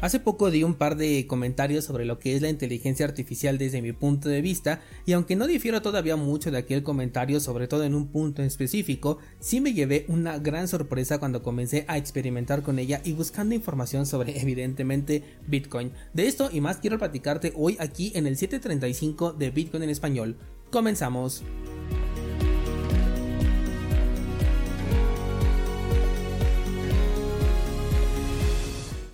Hace poco di un par de comentarios sobre lo que es la inteligencia artificial desde mi punto de vista y aunque no difiero todavía mucho de aquel comentario, sobre todo en un punto específico, sí me llevé una gran sorpresa cuando comencé a experimentar con ella y buscando información sobre evidentemente Bitcoin. De esto y más quiero platicarte hoy aquí en el 735 de Bitcoin en español. Comenzamos.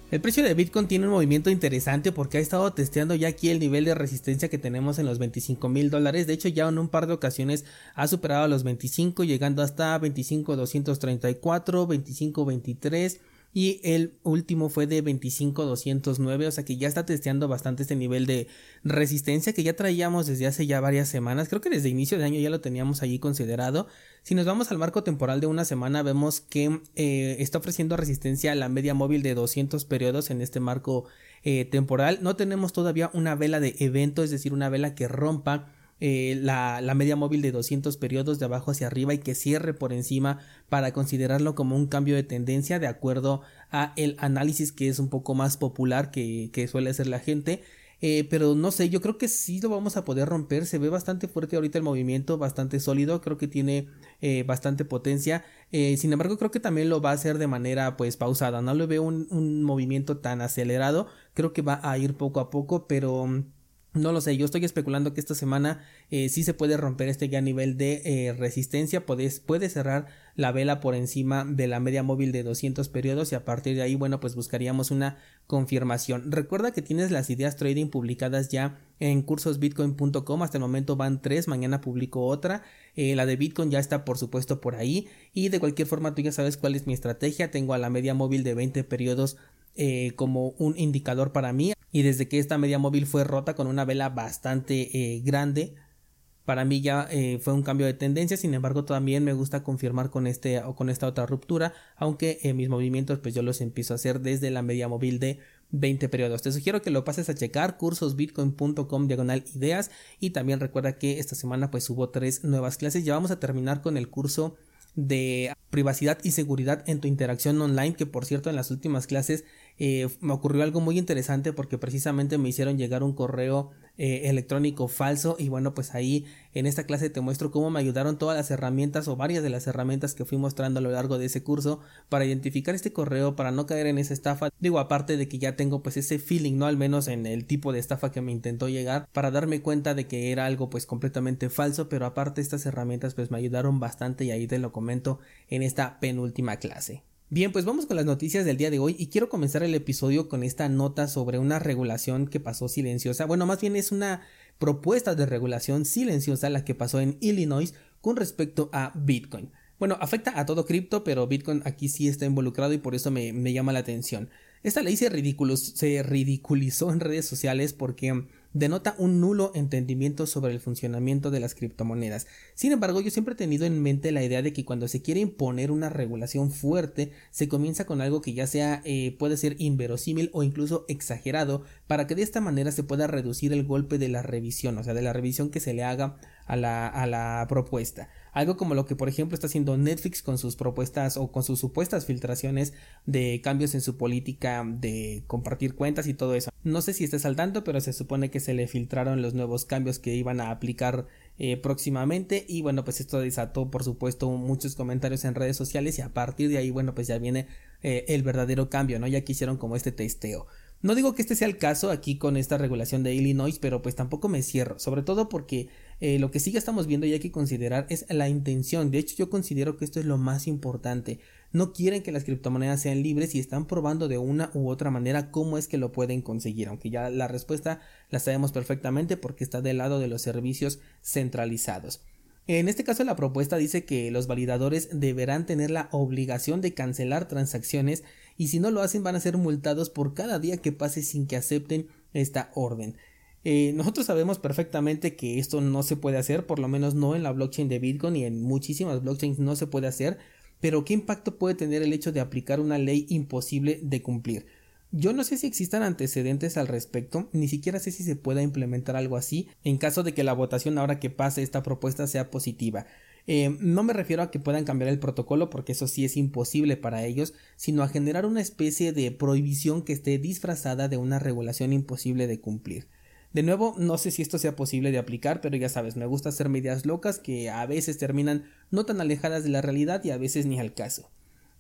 El precio de Bitcoin tiene un movimiento interesante porque ha estado testeando ya aquí el nivel de resistencia que tenemos en los 25 mil dólares. De hecho, ya en un par de ocasiones ha superado los 25, llegando hasta 25,234, 25,23 y el último fue de 25209, o sea que ya está testeando bastante este nivel de resistencia que ya traíamos desde hace ya varias semanas, creo que desde inicio de año ya lo teníamos allí considerado. Si nos vamos al marco temporal de una semana vemos que eh, está ofreciendo resistencia a la media móvil de 200 periodos en este marco eh, temporal. No tenemos todavía una vela de evento, es decir, una vela que rompa eh, la, media móvil de 200 periodos de abajo hacia arriba y que cierre por encima para considerarlo como un cambio de tendencia de acuerdo a el análisis que es un poco más popular que, que suele hacer la gente. Eh, pero no sé, yo creo que sí lo vamos a poder romper. Se ve bastante fuerte ahorita el movimiento, bastante sólido. Creo que tiene eh, bastante potencia. sin embargo, creo que también lo va a hacer de manera pues pausada. No le veo un, un movimiento tan acelerado. Creo que va a ir poco a poco, pero no lo sé, yo estoy especulando que esta semana eh, sí se puede romper este ya nivel de eh, resistencia, puedes, puede cerrar la vela por encima de la media móvil de 200 periodos y a partir de ahí, bueno, pues buscaríamos una confirmación. Recuerda que tienes las ideas trading publicadas ya en cursosbitcoin.com, hasta el momento van tres, mañana publico otra, eh, la de Bitcoin ya está por supuesto por ahí. Y de cualquier forma tú ya sabes cuál es mi estrategia, tengo a la media móvil de 20 periodos como un indicador para mí y desde que esta media móvil fue rota con una vela bastante eh, grande para mí ya eh, fue un cambio de tendencia. Sin embargo también me gusta confirmar con este o con esta otra ruptura aunque eh, mis movimientos pues yo los empiezo a hacer desde la media móvil de 20 periodos. Te sugiero que lo pases a checar cursosbitcoin.com diagonal ideas. Y también recuerda que esta semana pues hubo tres nuevas clases. Ya vamos a terminar con el curso de privacidad y seguridad en tu interacción online que por cierto en las últimas clases eh, me ocurrió algo muy interesante porque precisamente me hicieron llegar un correo eh, electrónico falso y bueno pues ahí en esta clase te muestro cómo me ayudaron todas las herramientas o varias de las herramientas que fui mostrando a lo largo de ese curso para identificar este correo para no caer en esa estafa. Digo aparte de que ya tengo pues ese feeling no al menos en el tipo de estafa que me intentó llegar para darme cuenta de que era algo pues completamente falso pero aparte estas herramientas pues me ayudaron bastante y ahí te lo comento en esta penúltima clase Bien, pues vamos con las noticias del día de hoy y quiero comenzar el episodio con esta nota sobre una regulación que pasó silenciosa. Bueno, más bien es una propuesta de regulación silenciosa la que pasó en Illinois con respecto a Bitcoin. Bueno, afecta a todo cripto, pero Bitcoin aquí sí está involucrado y por eso me, me llama la atención. Esta ley se, se ridiculizó en redes sociales porque denota un nulo entendimiento sobre el funcionamiento de las criptomonedas. Sin embargo, yo siempre he tenido en mente la idea de que cuando se quiere imponer una regulación fuerte, se comienza con algo que ya sea eh, puede ser inverosímil o incluso exagerado, para que de esta manera se pueda reducir el golpe de la revisión, o sea, de la revisión que se le haga a la, a la propuesta. Algo como lo que por ejemplo está haciendo Netflix con sus propuestas o con sus supuestas filtraciones de cambios en su política de compartir cuentas y todo eso. No sé si estés al tanto, pero se supone que se le filtraron los nuevos cambios que iban a aplicar eh, próximamente y bueno pues esto desató por supuesto muchos comentarios en redes sociales y a partir de ahí bueno pues ya viene eh, el verdadero cambio, ¿no? Ya quisieron como este testeo. No digo que este sea el caso aquí con esta regulación de Illinois, pero pues tampoco me cierro, sobre todo porque eh, lo que sí ya estamos viendo y hay que considerar es la intención. De hecho, yo considero que esto es lo más importante. No quieren que las criptomonedas sean libres y están probando de una u otra manera cómo es que lo pueden conseguir, aunque ya la respuesta la sabemos perfectamente porque está del lado de los servicios centralizados. En este caso la propuesta dice que los validadores deberán tener la obligación de cancelar transacciones y si no lo hacen van a ser multados por cada día que pase sin que acepten esta orden. Eh, nosotros sabemos perfectamente que esto no se puede hacer, por lo menos no en la blockchain de Bitcoin y en muchísimas blockchains no se puede hacer, pero ¿qué impacto puede tener el hecho de aplicar una ley imposible de cumplir? Yo no sé si existan antecedentes al respecto, ni siquiera sé si se pueda implementar algo así en caso de que la votación ahora que pase esta propuesta sea positiva. Eh, no me refiero a que puedan cambiar el protocolo porque eso sí es imposible para ellos, sino a generar una especie de prohibición que esté disfrazada de una regulación imposible de cumplir. De nuevo, no sé si esto sea posible de aplicar, pero ya sabes, me gusta hacer medidas locas que a veces terminan no tan alejadas de la realidad y a veces ni al caso.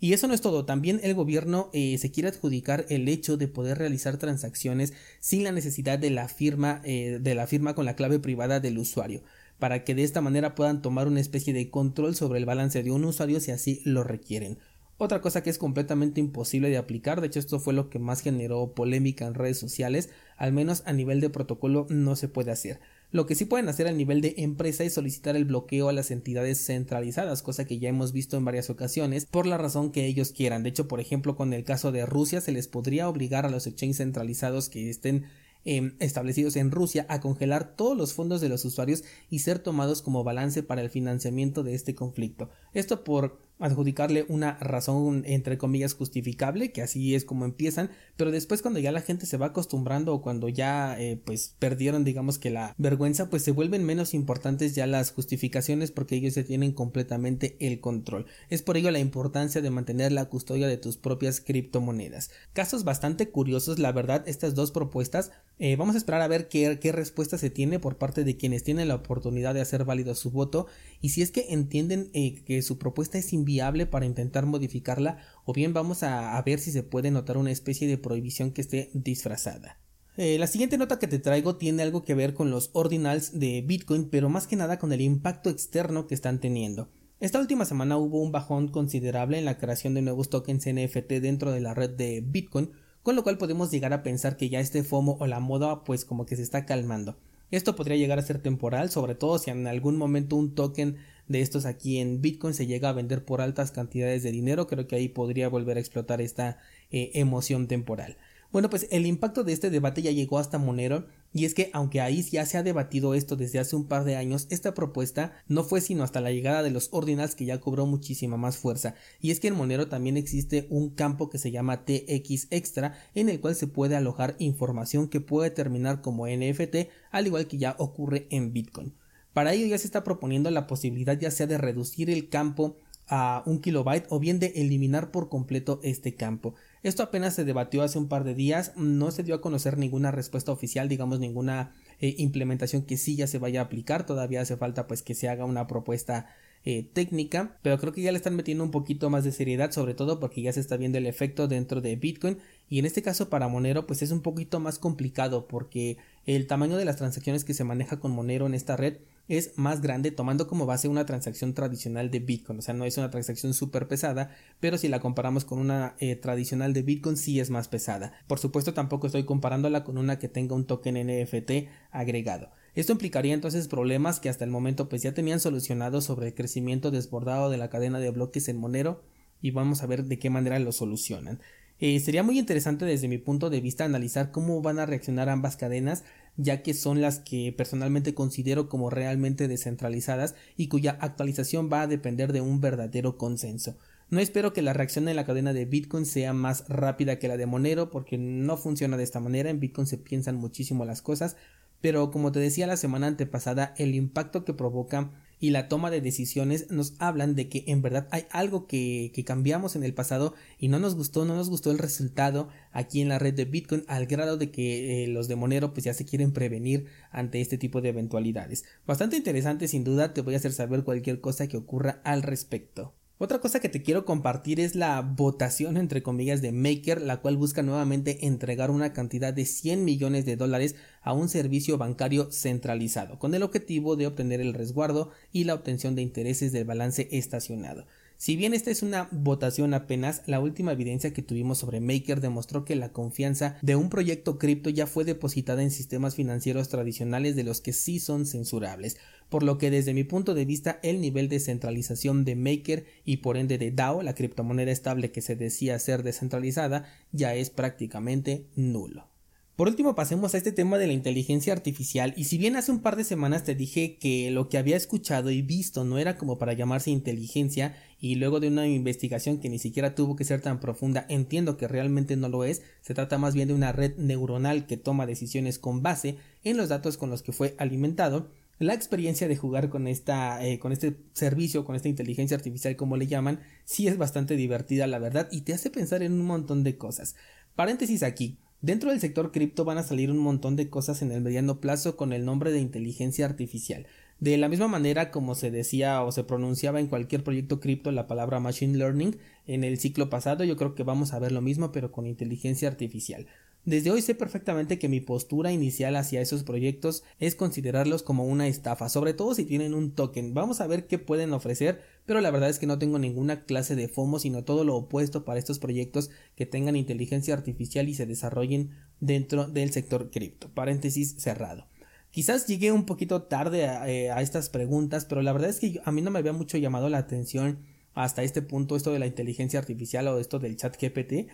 Y eso no es todo, también el gobierno eh, se quiere adjudicar el hecho de poder realizar transacciones sin la necesidad de la firma eh, de la firma con la clave privada del usuario, para que de esta manera puedan tomar una especie de control sobre el balance de un usuario si así lo requieren. Otra cosa que es completamente imposible de aplicar, de hecho esto fue lo que más generó polémica en redes sociales, al menos a nivel de protocolo no se puede hacer. Lo que sí pueden hacer a nivel de empresa es solicitar el bloqueo a las entidades centralizadas, cosa que ya hemos visto en varias ocasiones, por la razón que ellos quieran. De hecho, por ejemplo, con el caso de Rusia, se les podría obligar a los exchanges centralizados que estén em, establecidos en Rusia a congelar todos los fondos de los usuarios y ser tomados como balance para el financiamiento de este conflicto. Esto por adjudicarle una razón entre comillas justificable, que así es como empiezan, pero después cuando ya la gente se va acostumbrando o cuando ya eh, pues perdieron digamos que la vergüenza, pues se vuelven menos importantes ya las justificaciones porque ellos ya tienen completamente el control. Es por ello la importancia de mantener la custodia de tus propias criptomonedas. Casos bastante curiosos, la verdad, estas dos propuestas. Eh, vamos a esperar a ver qué, qué respuesta se tiene por parte de quienes tienen la oportunidad de hacer válido su voto y si es que entienden eh, que su propuesta es viable para intentar modificarla o bien vamos a, ver si se puede notar una especie de prohibición que esté disfrazada. Eh, la siguiente nota que te traigo tiene algo que ver con los ordinals de Bitcoin, pero más que nada con el impacto externo que están teniendo. Esta última semana hubo un bajón considerable en la creación de nuevos tokens NFT dentro de la red de Bitcoin, con lo cual podemos llegar a pensar que ya este FOMO o la moda pues como que se está calmando. Esto podría llegar a ser temporal, sobre todo si en algún momento un token de estos aquí en Bitcoin se llega a vender por altas cantidades de dinero, creo que ahí podría volver a explotar esta eh, emoción temporal. Bueno, pues el impacto de este debate ya llegó hasta Monero y es que aunque ahí ya se ha debatido esto desde hace un par de años, esta propuesta no fue sino hasta la llegada de los ordinals que ya cobró muchísima más fuerza. Y es que en Monero también existe un campo que se llama TX Extra en el cual se puede alojar información que puede terminar como NFT al igual que ya ocurre en Bitcoin. Para ello ya se está proponiendo la posibilidad ya sea de reducir el campo a un kilobyte o bien de eliminar por completo este campo. Esto apenas se debatió hace un par de días, no se dio a conocer ninguna respuesta oficial, digamos ninguna eh, implementación que sí ya se vaya a aplicar, todavía hace falta pues que se haga una propuesta eh, técnica, pero creo que ya le están metiendo un poquito más de seriedad, sobre todo porque ya se está viendo el efecto dentro de Bitcoin y en este caso para Monero pues es un poquito más complicado porque el tamaño de las transacciones que se maneja con Monero en esta red es más grande tomando como base una transacción tradicional de Bitcoin. O sea, no es una transacción súper pesada, pero si la comparamos con una eh, tradicional de Bitcoin sí es más pesada. Por supuesto tampoco estoy comparándola con una que tenga un token NFT agregado. Esto implicaría entonces problemas que hasta el momento pues ya tenían solucionados sobre el crecimiento desbordado de la cadena de bloques en Monero y vamos a ver de qué manera lo solucionan. Eh, sería muy interesante desde mi punto de vista analizar cómo van a reaccionar ambas cadenas ya que son las que personalmente considero como realmente descentralizadas y cuya actualización va a depender de un verdadero consenso. No espero que la reacción en la cadena de Bitcoin sea más rápida que la de Monero porque no funciona de esta manera, en Bitcoin se piensan muchísimo las cosas, pero como te decía la semana antepasada, el impacto que provoca y la toma de decisiones nos hablan de que en verdad hay algo que, cambiamos en el pasado y no nos gustó, no nos gustó el resultado aquí en la red de Bitcoin al grado de que eh, los de Monero pues ya se quieren prevenir ante este tipo de eventualidades. Bastante interesante sin duda, te voy a hacer saber cualquier cosa que ocurra al respecto. Otra cosa que te quiero compartir es la votación entre comillas de Maker, la cual busca nuevamente entregar una cantidad de 100 millones de dólares a un servicio bancario centralizado, con el objetivo de obtener el resguardo y la obtención de intereses del balance estacionado. Si bien esta es una votación apenas, la última evidencia que tuvimos sobre Maker demostró que la confianza de un proyecto cripto ya fue depositada en sistemas financieros tradicionales de los que sí son censurables, por lo que desde mi punto de vista el nivel de centralización de Maker y por ende de DAO, la criptomoneda estable que se decía ser descentralizada, ya es prácticamente nulo. Por último, pasemos a este tema de la inteligencia artificial, y si bien hace un par de semanas te dije que lo que había escuchado y visto no era como para llamarse inteligencia, y luego de una investigación que ni siquiera tuvo que ser tan profunda, entiendo que realmente no lo es, se trata más bien de una red neuronal que toma decisiones con base en los datos con los que fue alimentado, la experiencia de jugar con esta eh, con este servicio con esta inteligencia artificial como le llaman sí es bastante divertida la verdad y te hace pensar en un montón de cosas. Paréntesis aquí dentro del sector cripto van a salir un montón de cosas en el mediano plazo con el nombre de inteligencia artificial de la misma manera como se decía o se pronunciaba en cualquier proyecto cripto la palabra machine learning en el ciclo pasado, yo creo que vamos a ver lo mismo pero con inteligencia artificial. Desde hoy sé perfectamente que mi postura inicial hacia esos proyectos es considerarlos como una estafa, sobre todo si tienen un token. Vamos a ver qué pueden ofrecer, pero la verdad es que no tengo ninguna clase de FOMO, sino todo lo opuesto para estos proyectos que tengan inteligencia artificial y se desarrollen dentro del sector cripto. Paréntesis cerrado. Quizás llegué un poquito tarde a, eh, estas preguntas, pero la verdad es que a mí no me había mucho llamado la atención hasta este punto esto de la inteligencia artificial o esto del chat GPT.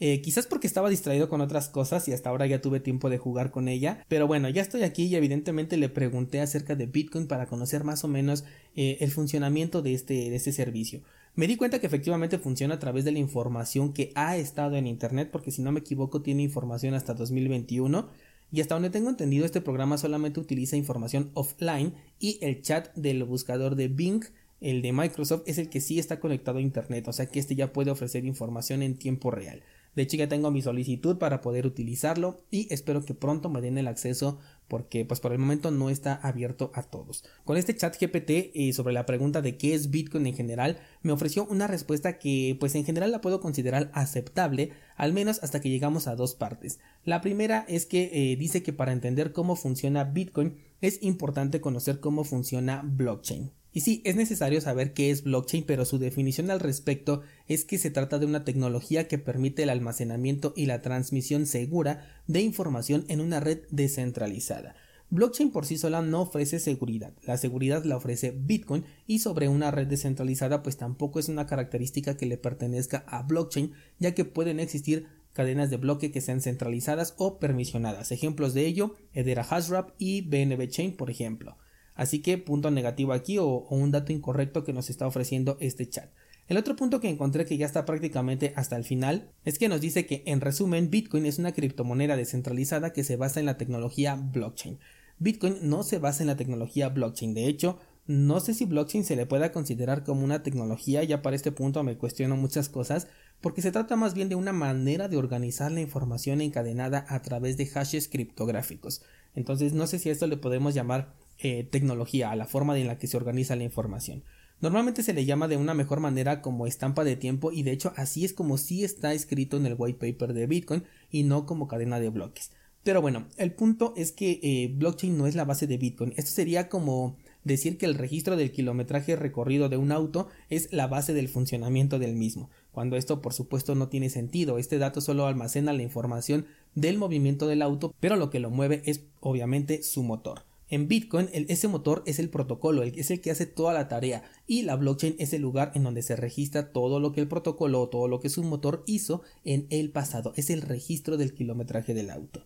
Eh, quizás porque estaba distraído con otras cosas y hasta ahora ya tuve tiempo de jugar con ella. Pero bueno, ya estoy aquí y evidentemente le pregunté acerca de Bitcoin para conocer más o menos eh, el funcionamiento de este, de este servicio. Me di cuenta que efectivamente funciona a través de la información que ha estado en Internet, porque si no me equivoco tiene información hasta 2021 y hasta donde tengo entendido, este programa solamente utiliza información offline y el chat del buscador de Bing, el de Microsoft, es el que sí está conectado a Internet, o sea que este ya puede ofrecer información en tiempo real. De hecho ya tengo mi solicitud para poder utilizarlo y espero que pronto me den el acceso porque pues por el momento no está abierto a todos. Con este chat GPT eh, sobre la pregunta de qué es Bitcoin en general, me ofreció una respuesta que pues en general la puedo considerar aceptable, al menos hasta que llegamos a dos partes. La primera es que eh, dice que para entender cómo funciona Bitcoin es importante conocer cómo funciona blockchain. Y sí, es necesario saber qué es blockchain, pero su definición al respecto es que se trata de una tecnología que permite el almacenamiento y la transmisión segura de información en una red descentralizada. Blockchain por sí sola no ofrece seguridad, la seguridad la ofrece Bitcoin y sobre una red descentralizada pues tampoco es una característica que le pertenezca a blockchain ya que pueden existir cadenas de bloque que sean centralizadas o permisionadas. Ejemplos de ello, Edera Hashrap y BNB Chain por ejemplo. Así que punto negativo aquí o, un dato incorrecto que nos está ofreciendo este chat. El otro punto que encontré que ya está prácticamente hasta el final es que nos dice que en resumen Bitcoin es una criptomoneda descentralizada que se basa en la tecnología blockchain. Bitcoin no se basa en la tecnología blockchain, de hecho no sé si blockchain se le pueda considerar como una tecnología, ya para este punto me cuestiono muchas cosas, porque se trata más bien de una manera de organizar la información encadenada a través de hashes criptográficos. Entonces no sé si a esto le podemos llamar eh, tecnología, a la forma en la que se organiza la información. Normalmente se le llama de una mejor manera como estampa de tiempo y de hecho así es como sí está escrito en el white paper de Bitcoin y no como cadena de bloques. Pero bueno, el punto es que eh, blockchain no es la base de Bitcoin. Esto sería como decir que el registro del kilometraje recorrido de un auto es la base del funcionamiento del mismo, cuando esto por supuesto no tiene sentido. Este dato solo almacena la información del movimiento del auto, pero lo que lo mueve es obviamente su motor. En Bitcoin, ese motor es el protocolo, es el que hace toda la tarea y la blockchain es el lugar en donde se registra todo lo que el protocolo todo lo que su motor hizo en el pasado. Es el registro del kilometraje del auto.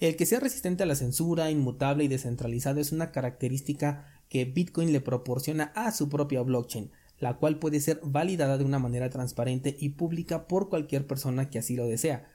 El que sea resistente a la censura, inmutable y descentralizado es una característica que Bitcoin le proporciona a su propia blockchain, la cual puede ser validada de una manera transparente y pública por cualquier persona que así lo desea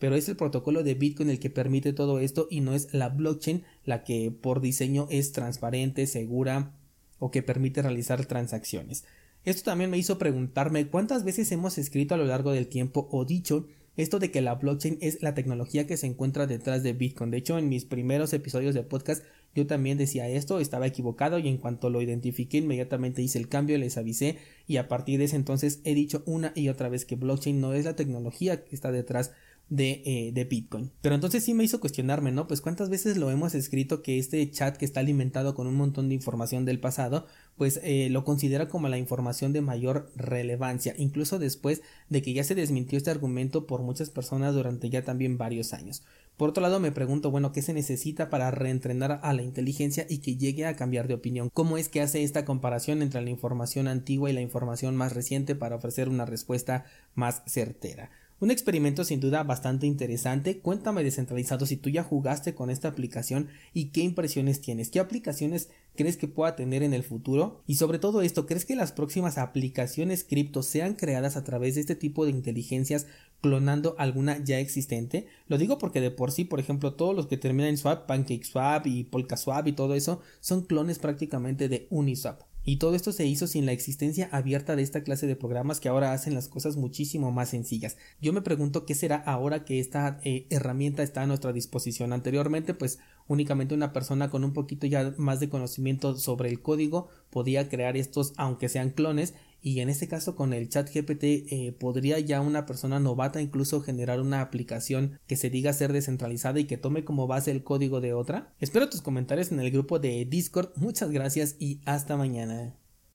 pero es el protocolo de Bitcoin el que permite todo esto y no es la blockchain la que por diseño es transparente, segura o que permite realizar transacciones. Esto también me hizo preguntarme cuántas veces hemos escrito a lo largo del tiempo o dicho esto de que la blockchain es la tecnología que se encuentra detrás de Bitcoin. De hecho, en mis primeros episodios de podcast yo también decía esto, estaba equivocado y en cuanto lo identifiqué inmediatamente hice el cambio, les avisé y a partir de ese entonces he dicho una y otra vez que blockchain no es la tecnología que está detrás de, eh, de, Bitcoin. Pero entonces sí me hizo cuestionarme, ¿no? Pues cuántas veces lo hemos escrito que este chat que está alimentado con un montón de información del pasado, pues eh, lo considera como la información de mayor relevancia, incluso después de que ya se desmintió este argumento por muchas personas durante ya también varios años. Por otro lado, me pregunto, bueno, ¿qué se necesita para reentrenar a la inteligencia y que llegue a cambiar de opinión? ¿Cómo es que hace esta comparación entre la información antigua y la información más reciente para ofrecer una respuesta más certera? Un experimento sin duda bastante interesante. Cuéntame descentralizado si tú ya jugaste con esta aplicación y qué impresiones tienes, qué aplicaciones crees que pueda tener en el futuro y sobre todo esto, ¿crees que las próximas aplicaciones cripto sean creadas a través de este tipo de inteligencias clonando alguna ya existente? Lo digo porque de por sí, por ejemplo, todos los que terminan en Swap, PancakeSwap y PolkaSwap y todo eso son clones prácticamente de Uniswap. Y todo esto se hizo sin la existencia abierta de esta clase de programas que ahora hacen las cosas muchísimo más sencillas. Yo me pregunto qué será ahora que esta eh, herramienta está a nuestra disposición. Anteriormente, pues únicamente una persona con un poquito ya más de conocimiento sobre el código podía crear estos, aunque sean clones, y en este caso con el chat GPT eh, podría ya una persona novata incluso generar una aplicación que se diga ser descentralizada y que tome como base el código de otra. Espero tus comentarios en el grupo de Discord. Muchas gracias y hasta mañana.